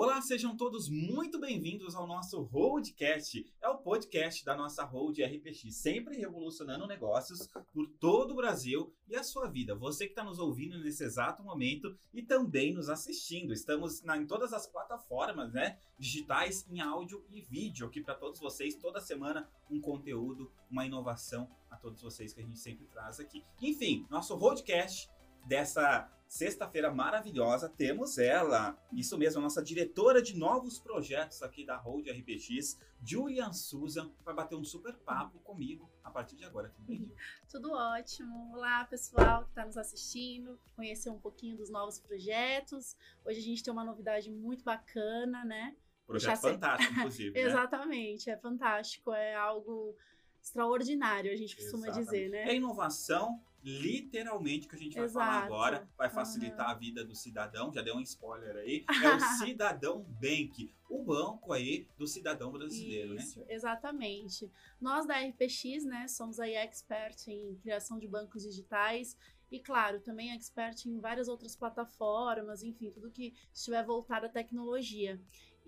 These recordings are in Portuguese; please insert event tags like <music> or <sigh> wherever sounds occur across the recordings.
Olá, sejam todos muito bem-vindos ao nosso Roadcast. É o podcast da nossa Road RPX, sempre revolucionando negócios por todo o Brasil e a sua vida. Você que está nos ouvindo nesse exato momento e também nos assistindo. Estamos na, em todas as plataformas, né? Digitais, em áudio e vídeo, aqui para todos vocês, toda semana, um conteúdo, uma inovação a todos vocês que a gente sempre traz aqui. Enfim, nosso Roadcast dessa sexta-feira maravilhosa, temos ela, isso mesmo, a nossa diretora de novos projetos aqui da Road RPX, Julian Susan, vai bater um super papo comigo a partir de agora. Tudo bem, <laughs> Tudo ótimo. Olá, pessoal que está nos assistindo, conhecer um pouquinho dos novos projetos. Hoje a gente tem uma novidade muito bacana, né? Projeto fantástico, <laughs> inclusive. né? Exatamente, é fantástico, é algo extraordinário, a gente costuma Exatamente. dizer, né? É inovação, literalmente, que a gente vai falar agora, vai facilitar a vida do cidadão, já deu um spoiler aí, é o <laughs> Cidadão Bank, o banco aí do cidadão brasileiro, né? Isso, exatamente. Nós da RPX, né, somos aí expert em criação de bancos digitais e, claro, também expert em várias outras plataformas, enfim, tudo que estiver voltado à tecnologia.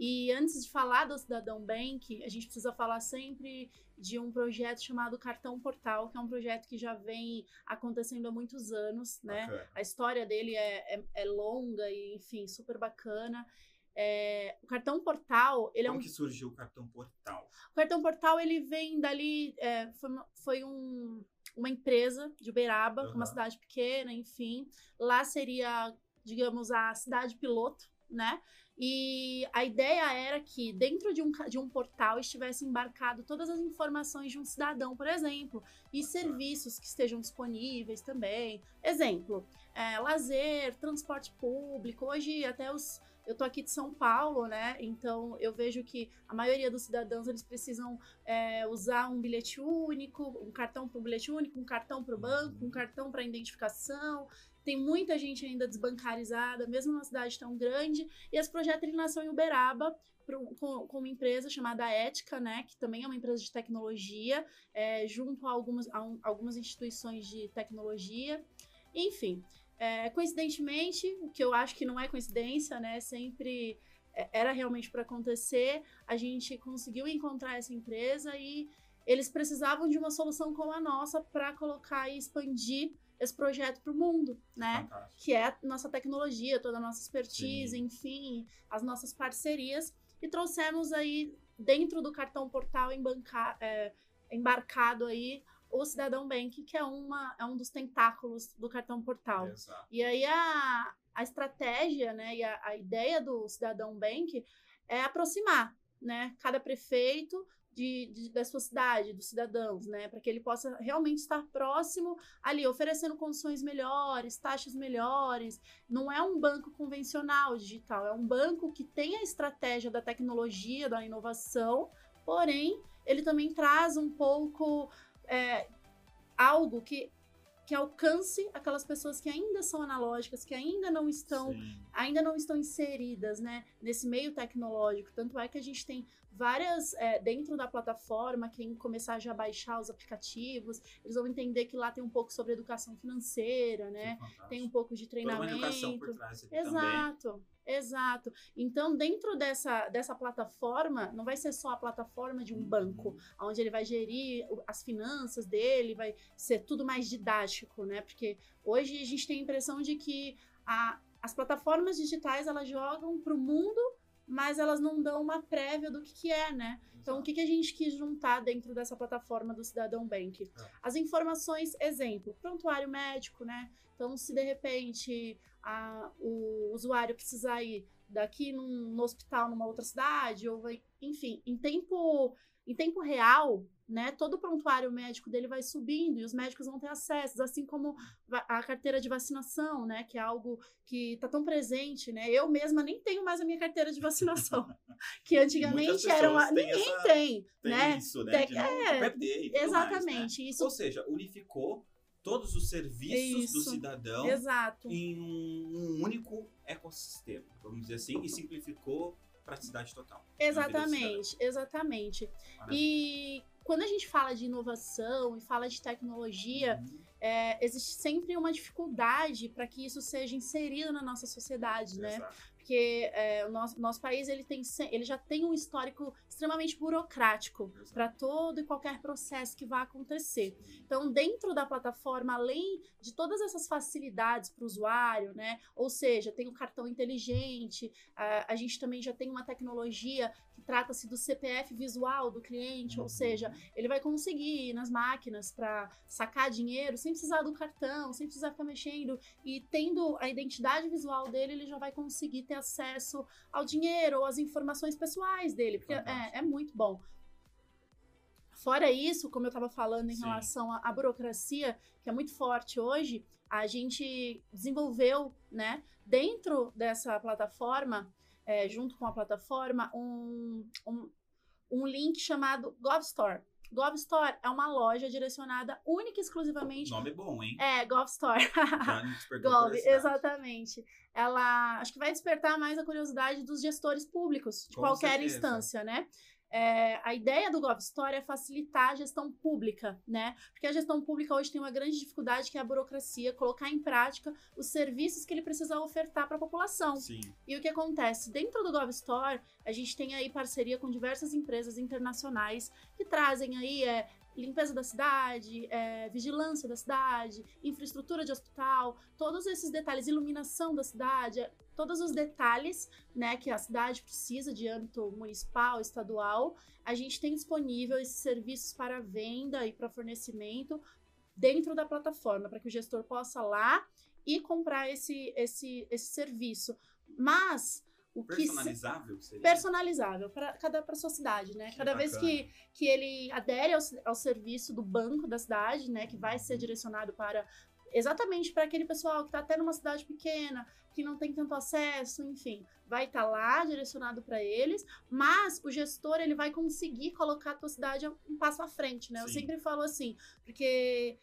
E antes de falar do Cidadão Bank, a gente precisa falar sempre de um projeto chamado Cartão Portal, que é um projeto que já vem acontecendo há muitos anos, né? Bacana. A história dele é, é, é longa e, enfim, super bacana. É, o cartão portal, ele é Como um que surgiu o cartão portal? o cartão portal ele vem dali, é, foi, uma- foi um- uma empresa de Uberaba, Aham. uma cidade pequena, enfim. Lá seria, digamos, a cidade piloto, né? E a ideia era que dentro de um, de um portal estivesse embarcado todas as informações de um cidadão, por exemplo, e serviços que estejam disponíveis também. Exemplo, é, lazer, transporte público. Hoje até os eu tô aqui de São Paulo, né? Então eu vejo que a maioria dos cidadãos eles precisam é, usar um bilhete único, um cartão para o bilhete único, um cartão para o banco, um cartão para identificação. Tem muita gente ainda desbancarizada, mesmo numa cidade tão grande. E esse projeto ele nasceu em Uberaba com uma empresa chamada Ética, né? Que também é uma empresa de tecnologia, é, junto a algumas, a um- algumas instituições de tecnologia. Enfim, é, coincidentemente, o que eu acho que não é coincidência, né? Sempre é, era realmente para acontecer. A gente conseguiu encontrar essa empresa e eles precisavam de uma solução como a nossa para colocar e expandir esse projeto para o mundo, né? Fantástico. que é a nossa tecnologia, toda a nossa expertise, Sim. enfim, as nossas parcerias. E trouxemos aí, dentro do cartão portal embanca- é, embarcado aí, o Cidadão Bank, que é, uma, é um dos tentáculos do cartão portal. Exato. E aí a, a estratégia, né, e a, a ideia do Cidadão Bank é aproximar, né, cada prefeito de, de- da sua cidade, dos cidadãos, né, para que ele possa realmente estar próximo ali, oferecendo condições melhores, taxas melhores. Não é um banco convencional digital, é um banco que tem a estratégia da tecnologia, da inovação, porém ele também traz um pouco é, algo que que alcance aquelas pessoas que ainda são analógicas, que ainda não estão Sim. ainda não estão inseridas né, nesse meio tecnológico. Tanto é que a gente tem várias é, dentro da plataforma, quem começar já a baixar os aplicativos, eles vão entender que lá tem um pouco sobre educação financeira, né? Tem um pouco de Toda uma treinamento. educação por trás aqui também. Exato, exato. Então, dentro dessa, dessa plataforma, não vai ser só a plataforma de um Uhum. banco, onde ele vai gerir as finanças dele, vai ser tudo mais didático, né? Porque hoje a gente tem a impressão de que a- as plataformas digitais elas jogam para o mundo, mas elas não dão uma prévia do que, que é, né? Então, o que, que a gente quis juntar dentro dessa plataforma do Cidadão Bank? É. As informações, exemplo, prontuário médico, né? Então, se de repente a- o usuário precisar ir daqui num, no hospital numa outra cidade, ou vai, enfim, em tempo, em tempo real, né? Todo o prontuário médico dele vai subindo e os médicos vão ter acesso, assim como a carteira de vacinação, né? Que é algo que está tão presente, né? Eu mesma nem tenho mais a minha carteira de vacinação, <laughs> que antigamente era uma. Ninguém essa- tem, Tem né? isso, né? Tem- é, perder e tudo mais, né? Exatamente. Isso, Ou seja, unificou todos os serviços do Isso. cidadão exato. em um único ecossistema, vamos dizer assim, e simplificou para a cidade total. do Exatamente, exatamente. cidadão. E quando a gente fala de inovação e fala de tecnologia, Uhum. é, existe sempre uma dificuldade para que isso seja inserido na nossa sociedade, né? Porque é, o nosso, nosso país ele, tem, ele já tem um histórico extremamente burocrático para todo e qualquer processo que vá acontecer. Então, dentro da plataforma, além de todas essas facilidades para o usuário, né? Ou seja, tem o cartão inteligente, a, a gente também já tem uma tecnologia que trata-se do CPF visual do cliente, ou Uhum. seja, ele vai conseguir ir nas máquinas para sacar dinheiro sem precisar do cartão, sem precisar ficar mexendo e tendo a identidade visual dele, ele já vai conseguir ter acesso ao dinheiro ou às informações pessoais dele, porque é, é muito bom. Fora isso, como eu estava falando em Sim. relação à, à burocracia, que é muito forte hoje, a gente desenvolveu, né, dentro dessa plataforma, é, junto com a plataforma, um, um, um link chamado GovStore. GovStore é uma loja direcionada única e exclusivamente. Nome bom, hein? É, me <laughs> despertou Gov, exatamente. Ela acho que vai despertar mais a curiosidade dos gestores públicos, de Com qualquer certeza. instância, né? É, a ideia do GovStore é facilitar a gestão pública, né? Porque a gestão pública hoje tem uma grande dificuldade que é a burocracia, colocar em prática os serviços que ele precisa ofertar para a população. Sim. E o que acontece? Dentro do GovStore, a gente tem aí parceria com diversas empresas internacionais que trazem aí é, limpeza da cidade, é, vigilância da cidade, infraestrutura de hospital, todos esses detalhes, iluminação da cidade, é, todos os detalhes né, que a cidade precisa de âmbito municipal, estadual, a gente tem disponível esses serviços para venda e para fornecimento dentro da plataforma, para que o gestor possa lá e comprar esse, esse, esse serviço. Mas o que se- Personalizável seria? personalizável para cada para sua cidade, né? Que Cada vez bacana. que, que ele adere ao, ao serviço do banco da cidade, né, que vai ser direcionado para exatamente para aquele pessoal que está até numa cidade pequena, que não tem tanto acesso, enfim, vai estar lá direcionado para eles, mas o gestor ele vai conseguir colocar a tua cidade um passo à frente, né? Eu Sim. sempre falo assim, porque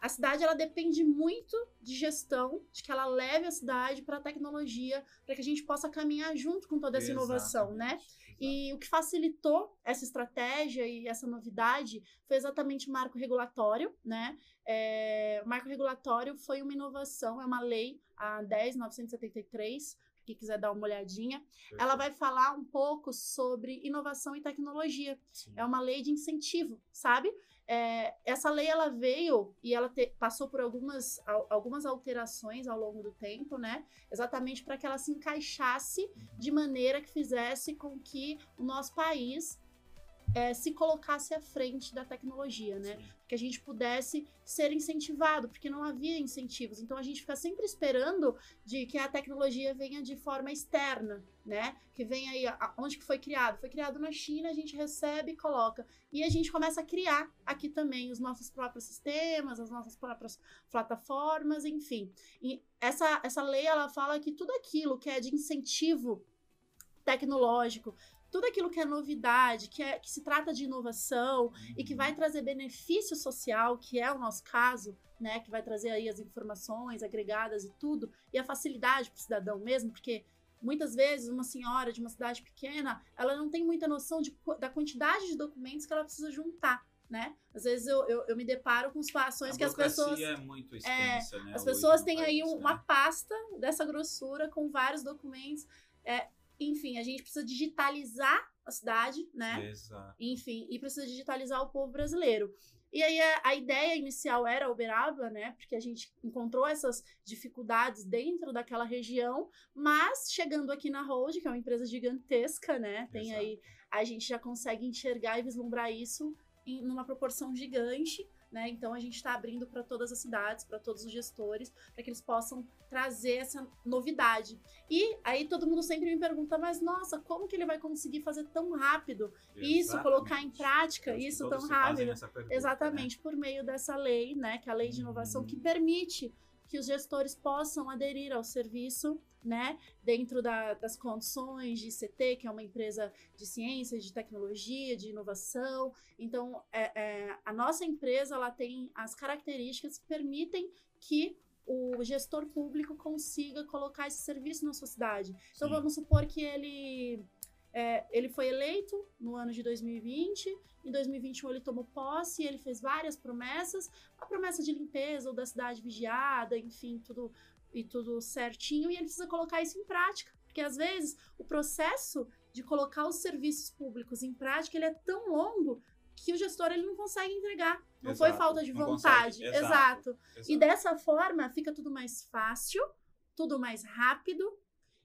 a cidade ela depende muito de gestão, de que ela leve a cidade para a tecnologia, para que a gente possa caminhar junto com toda essa inovação, né? Exatamente, exato. E o que facilitou essa estratégia e essa novidade foi exatamente o marco regulatório, né? É, o marco regulatório foi uma inovação, é uma lei, a 10.973, quem quiser dar uma olhadinha. Ela vai falar um pouco sobre inovação e tecnologia. Sim. É uma lei de incentivo, sabe? É, essa lei ela veio e ela te- passou por algumas, al- algumas alterações ao longo do tempo, né? Exatamente para que ela se encaixasse Uhum. de maneira que fizesse com que o nosso país é, se colocasse à frente da tecnologia, né? Sim. que a gente pudesse ser incentivado, porque não havia incentivos. Então a gente fica sempre esperando de que a tecnologia venha de forma externa, né? Que venha aí a- onde que foi criado? Foi criado na China, a gente recebe e coloca. E a gente começa a criar aqui também os nossos próprios sistemas, as nossas próprias plataformas, enfim. E essa, essa lei ela fala que tudo aquilo que é de incentivo tecnológico, tudo aquilo que é novidade, que, é, que se trata de inovação, e que vai trazer benefício social, que é o nosso caso, né, que vai trazer aí as informações agregadas e tudo, e a facilidade para o cidadão mesmo, porque muitas vezes uma senhora de uma cidade pequena, ela não tem muita noção de, da quantidade de documentos que ela precisa juntar, né? Às vezes eu, eu, eu me deparo com situações A que as pessoas é muito extensa, né? as pessoas têm aí país, um- né? uma pasta dessa grossura com vários documentos. É, enfim, a gente precisa digitalizar a cidade, né? Exato. enfim, e precisa digitalizar o povo brasileiro. E aí a, a ideia inicial era Uberaba, né? Porque a gente encontrou essas dificuldades dentro daquela região, mas chegando aqui na Hold, que é uma empresa gigantesca, né? Tem Exato. aí a gente já consegue enxergar e vislumbrar isso em numa proporção gigante, né? Então a gente está abrindo para todas as cidades, para todos os gestores, para que eles possam trazer essa novidade. E aí todo mundo sempre me pergunta, mas nossa, como que ele vai conseguir fazer tão rápido isso, colocar em Exatamente. prática isso tão rápido? pergunta, Exatamente, por meio dessa lei, né? Que é a lei de inovação Uhum. que permite que os gestores possam aderir ao serviço, né? Dentro da- das condições de ICT, que é uma empresa de ciência, de tecnologia, de inovação. Então, é- é, a nossa empresa ela tem as características que permitem que o gestor público consiga colocar esse serviço na sua cidade. Então, Sim. vamos supor que ele é, ele foi eleito no ano de 2020, em 2021 ele tomou posse, ele fez várias promessas, a promessa de limpeza ou da cidade vigiada, enfim, tudo e tudo certinho, e ele precisa colocar isso em prática, porque às vezes o processo de colocar os serviços públicos em prática ele é tão longo que o gestor ele não consegue entregar. Não Exato, foi falta de vontade. consegue, Exato. exato, E exato. dessa forma fica tudo mais fácil, tudo mais rápido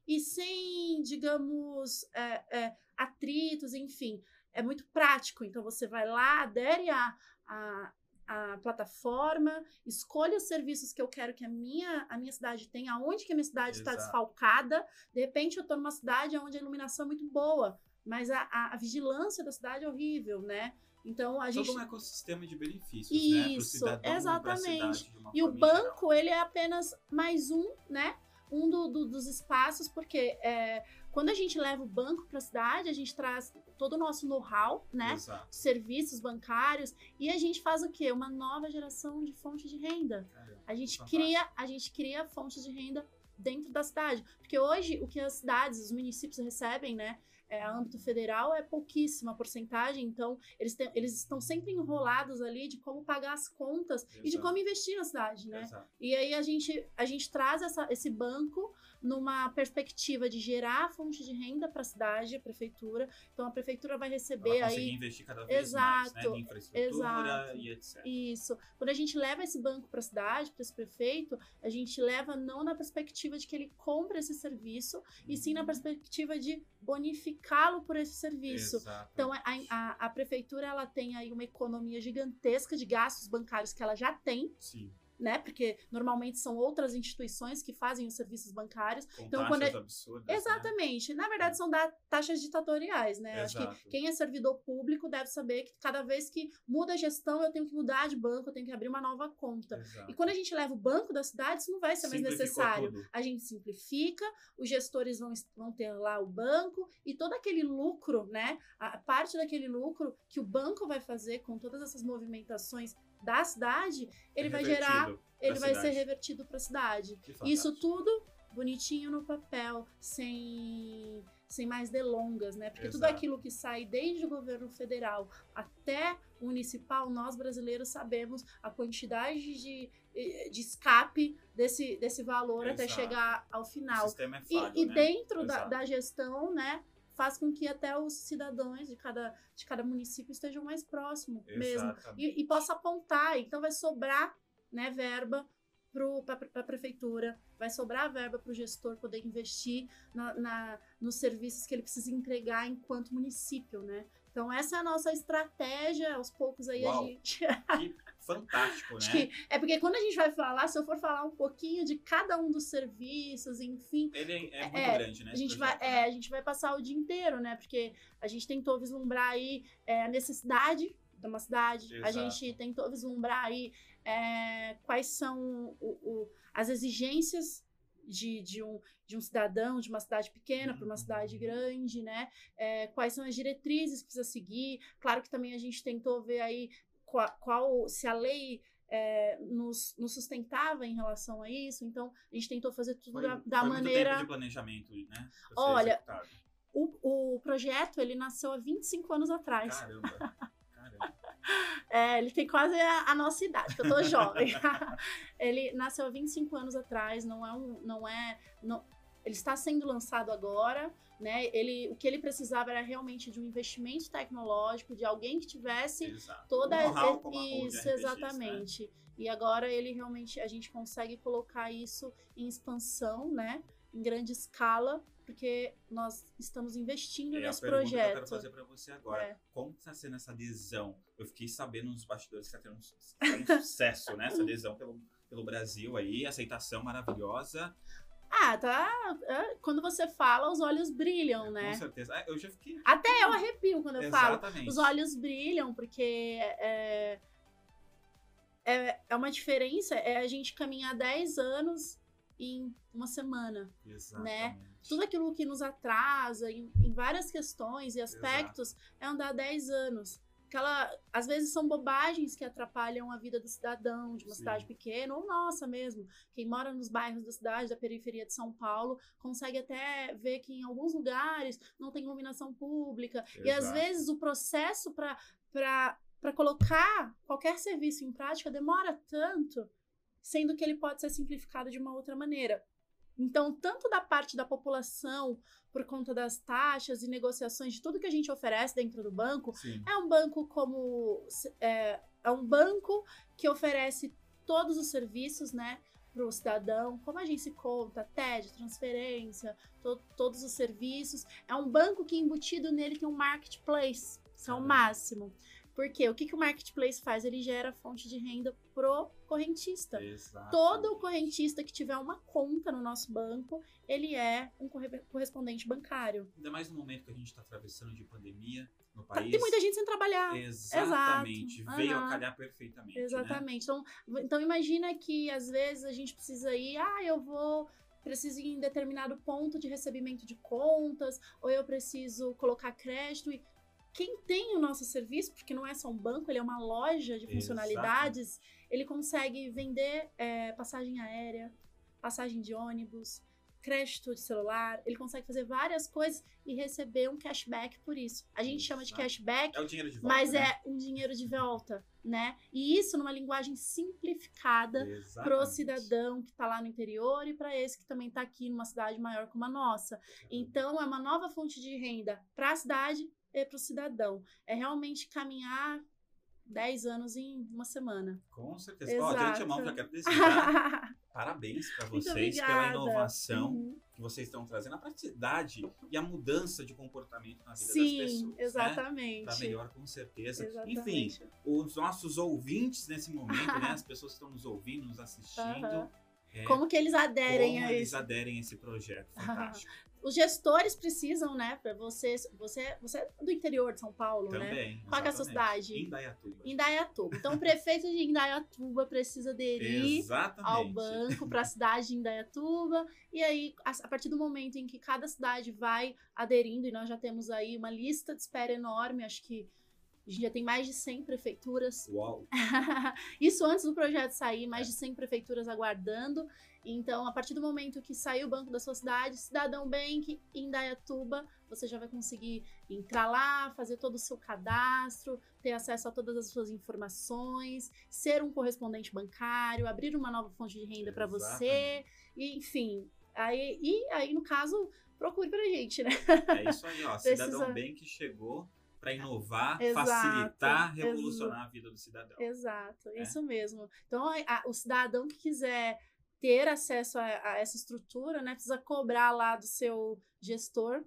e sem, digamos, é, é, atritos, enfim. É muito prático. Então você vai lá, adere a, a, a plataforma, escolha os serviços que eu quero que a minha, a minha cidade tenha, aonde que a minha cidade está desfalcada. De repente eu estou numa cidade onde a iluminação é muito boa, mas a, a, a vigilância da cidade é horrível, né? Então a gente Todo um ecossistema de benefícios, né? Pro Isso, cidadão e pra exatamente. cidade E o em geral. banco, ele é apenas mais um, né? Um do- do- dos espaços, porque é, quando a gente leva o banco para a cidade, a gente traz todo o nosso know-how, né? Exato. Serviços bancários, e a gente faz o quê? Uma nova geração de fonte de renda. Caramba, A gente fantástico. cria, a gente cria fontes de renda dentro da cidade. Porque hoje o que as cidades, os municípios recebem, né? É, a âmbito federal é pouquíssima porcentagem, então eles, têm- eles estão sempre enrolados ali de como pagar as contas e de Exato. como investir na cidade, né? Exato. E aí a gente, a gente traz essa- esse banco numa perspectiva de gerar fonte de renda para a cidade, a prefeitura. Então a prefeitura vai receber Ela conseguir aí investir cada vez mais, né? Exato, Em infraestrutura exato. e etc. isso. Quando a gente leva esse banco para a cidade, para esse prefeito, a gente leva não na perspectiva de que ele compre esse serviço, e sim na perspectiva de bonificá-lo por esse serviço. Exato. Então, a, a, a prefeitura ela tem aí uma economia gigantesca de gastos bancários que ela já tem, Sim, né? Porque normalmente são outras instituições que fazem os serviços bancários. com Então, quando é- absurdas. né? Exatamente. Na verdade, são da, taxas ditatoriais, né? Acho Exato. que quem é servidor público deve saber que cada vez que muda a gestão, eu tenho que mudar de banco, eu tenho que abrir uma nova conta. Exato. E quando a gente leva o banco da cidade, isso não vai ser mais necessário. tudo. A gente simplifica, os gestores vão, vão ter lá o banco e todo aquele lucro, né? A parte daquele lucro que o banco vai fazer com todas essas movimentações da cidade, ele vai gerar, ele vai ser cidade. revertido para a cidade. Isso tudo bonitinho no papel, sem, sem mais delongas, né? Porque tudo Exato. aquilo que sai desde o governo federal até o municipal, nós brasileiros sabemos a quantidade de, de escape desse, desse valor até Exato. chegar ao O final. sistema é E, falho, e né? dentro da, da gestão, né? Faz com que até os cidadãos de cada, de cada município estejam mais próximos mesmo e, e possa apontar. Então vai sobrar né, verba para a prefeitura, vai sobrar verba para o gestor poder investir na, na- nos serviços que ele precisa entregar enquanto município, né? Então essa é a nossa estratégia, aos poucos aí Uau. a gente... <laughs> Que fantástico, Acho né? que é porque quando a gente vai falar, se eu for falar um pouquinho de cada um dos serviços, enfim, Ele é, é muito É, grande, né? a gente, vai, é, a gente vai passar o dia inteiro, né? Porque a gente tentou vislumbrar aí é, a necessidade de uma cidade, a Exato. gente tentou vislumbrar aí é, quais são o- o- as exigências de, de, um, de um cidadão de uma cidade pequena para uma cidade Uhum. grande, né? É, quais são as diretrizes que precisa seguir. Claro que também a gente tentou ver aí qual, qual- se a lei é, nos, nos sustentava em relação a isso. Então, a gente tentou fazer tudo Foi, da, da foi muito maneira. tempo de planejamento, né? Olha. O, o projeto, ele nasceu há 25 anos atrás. Caramba. Caramba. <laughs> É, ele tem quase a, a nossa idade, que eu tô jovem. <laughs> ele nasceu há 25 anos atrás, não é um. Não é, não, ele está sendo lançado agora, né? Ele, o que ele precisava era realmente de um investimento tecnológico, de alguém que tivesse Exato. toda Hold isso né? exatamente e agora ele realmente a gente consegue colocar isso em expansão né em grande escala porque nós estamos investindo É nesse pergunta que eu quero projeto fazer pra você agora. É. Como está sendo essa adesão? Eu fiquei sabendo nos bastidores que está tendo um, tá um sucesso, né? Essa adesão pelo, pelo Brasil aí, aceitação maravilhosa. Ah tá é, quando você fala os olhos brilham né Com certeza. Ah, eu já fiquei. até eu arrepio quando eu falo Exatamente. os olhos brilham porque é, é, é uma diferença é a gente caminhar 10 anos em uma semana Exatamente. tudo aquilo que nos atrasa em, em várias questões e aspectos é andar 10 anos. Aquela, às vezes são bobagens que atrapalham a vida do cidadão de uma Sim. cidade pequena ou nossa mesmo. Quem mora nos bairros da cidade, da periferia de São Paulo, consegue até ver que em alguns lugares não tem iluminação pública. E às Exato. vezes o processo para para colocar qualquer serviço em prática demora tanto, sendo que ele pode ser simplificado de uma outra maneira. Então, tanto da parte da população, por conta das taxas e negociações de tudo que a gente oferece dentro do banco, Sim. é um banco como é, é um banco que oferece todos os serviços, né, para o cidadão, como agência de conta, TED, transferência, to- todos os serviços. É um banco que embutido nele tem um marketplace, que é o máximo. Porque o que, que o marketplace faz? Ele gera fonte de renda pro correntista. Exato. Todo correntista que tiver uma conta no nosso banco, ele é um corre- correspondente bancário. Ainda mais no momento que a gente está atravessando de pandemia no Tá- país. Tem muita gente sem trabalhar. Exatamente. Exato. Veio a Aham. calhar perfeitamente. Né? Exatamente. Então, então imagina que às vezes a gente precisa ir, ah, eu vou preciso ir em determinado ponto de recebimento de contas, ou eu preciso colocar crédito e quem tem o nosso serviço, porque não é só um banco, ele é uma loja de funcionalidades, ele consegue vender é, passagem aérea, passagem de ônibus, crédito de celular, ele consegue fazer várias coisas e receber um cashback por isso. A gente chama de Exato. cashback É o de volta. mas né? é um dinheiro de volta, né? E isso numa linguagem simplificada pro Exatamente. cidadão que tá lá no interior e para esse que também tá aqui numa cidade maior como a nossa. Então é uma nova fonte de renda para a cidade e para o cidadão. É realmente caminhar 10 anos em uma semana. Com certeza. Ó, de Exato. antemão, já quero desejar parabéns para vocês pela inovação Uhum. que vocês estão trazendo, a praticidade e a mudança de comportamento na vida das Sim, pessoas. Né? exatamente. Para melhor, com certeza. Exatamente. Enfim, os nossos ouvintes nesse momento, né? As pessoas que estão nos ouvindo, nos assistindo. Aham. É, Como que eles aderem como a eles isso? aderem a esse projeto <laughs> fantástico. Os gestores precisam, né, para você, você, você é do interior de São Paulo, né? Também. Qual é a sua cidade? Indaiatuba. Indaiatuba. Então, o <laughs> prefeito de Indaiatuba precisa aderir Exatamente. ao banco para a cidade de Indaiatuba. E aí, a, a partir do momento em que cada cidade vai aderindo, e nós já temos aí uma lista de espera enorme, acho que a gente já tem mais de 100 prefeituras. Uau. <laughs> Isso antes do projeto sair, mais de 100 prefeituras aguardando. Então, a partir do momento que sair o banco da sua cidade, Cidadão Bank em Indaiatuba, você já vai conseguir entrar lá, fazer todo o seu cadastro, ter acesso a todas as suas informações, ser um correspondente bancário, abrir uma nova fonte de renda para você, e, enfim. Aí, e aí, no caso, procure pra gente, né? É isso aí, ó. <laughs> Precisa- Cidadão que chegou para inovar, Exato, facilitar, revolucionar a vida do cidadão. Exato, É. isso mesmo. Então, a- o cidadão que quiser ter acesso a, a essa estrutura, né, precisa cobrar lá do seu gestor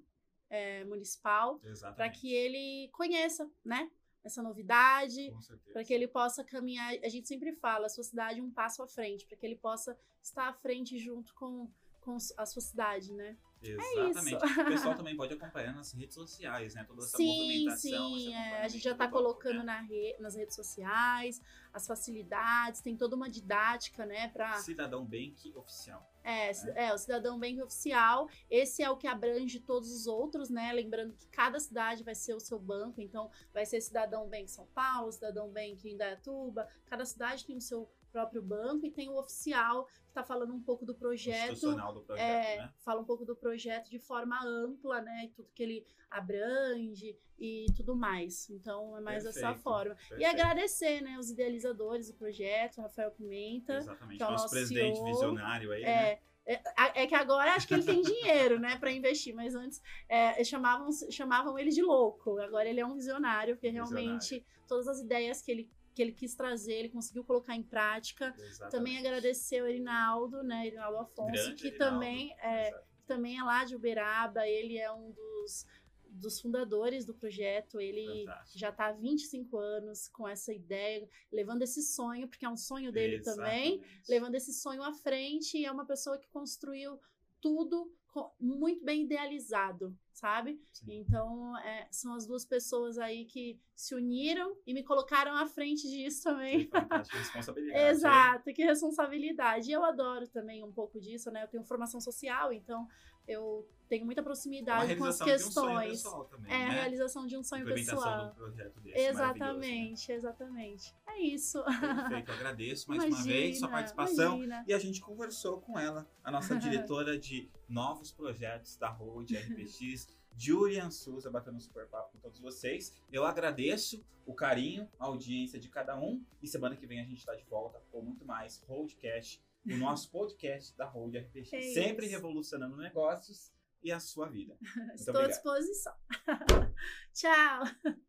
é, municipal para que ele conheça, né, essa novidade, para que ele possa caminhar. A gente sempre fala, a sua cidade um passo à frente, para que ele possa estar à frente junto com, com a sua cidade, né? Exatamente. isso. <laughs> O pessoal também pode acompanhar nas redes sociais, né? Toda essa Sim, movimentação. sim. é, a gente já está colocando né? na re- nas redes sociais as facilidades, tem toda uma didática, né, para Cidadão Bank Oficial. É, ci- é, o Cidadão Bank Oficial. Esse é o que abrange todos os outros, né? Lembrando que cada cidade vai ser o seu banco. Então, vai ser Cidadão Bank São Paulo, Cidadão Bank Indaiatuba. Cada cidade tem o seu próprio banco e tem o oficial, que está falando um pouco do projeto. Do projeto, É, né? fala um pouco do projeto de forma ampla, né? E tudo que ele abrange e tudo mais. Então, é mais dessa Perfeito, forma. E perfeito. agradecer, né, os idealizadores do projeto, Rafael Pimenta. Exatamente. que é o Nosso nosso presidente CEO. visionário aí, né? É, é, é que agora acho que ele tem dinheiro, né, para investir, mas antes é, chamavam, chamavam ele de louco. Agora ele é um visionário, porque realmente todas as ideias que ele, que ele quis trazer, ele conseguiu colocar em prática. Exatamente. Também agradecer o Erinaldo, né, Erinaldo Afonso, Grande que Erinaldo. também é, que também é lá de Uberaba, ele é um dos, dos fundadores do projeto, ele Fantástico. já está há 25 anos com essa ideia, levando esse sonho, porque é um sonho dele também, Exatamente. levando esse sonho à frente e é uma pessoa que construiu tudo muito bem idealizado, sabe? Sim. Então, é, são as duas pessoas aí que se uniram e me colocaram à frente disso também. Que responsabilidade. Exato, que responsabilidade. E eu adoro também um pouco disso, né? Eu tenho formação social, então eu tenho muita proximidade com as realização de um sonho questões. também, é a né? realização de um sonho pessoal. de um projeto desse. né? Exatamente, exatamente. É isso. Perfeito, eu agradeço mais uma vez sua Imagina, participação. imagina. E a gente conversou com ela, a nossa <laughs> diretora de novos projetos da Road RPX, Julian Souza, batendo um super papo com todos vocês. Eu agradeço o carinho, a audiência de cada um. E semana que vem a gente está de volta com muito mais Roadcast, o nosso podcast da Road RPX, É sempre revolucionando negócios e a sua vida. <laughs> Estou à disposição. <laughs> Tchau.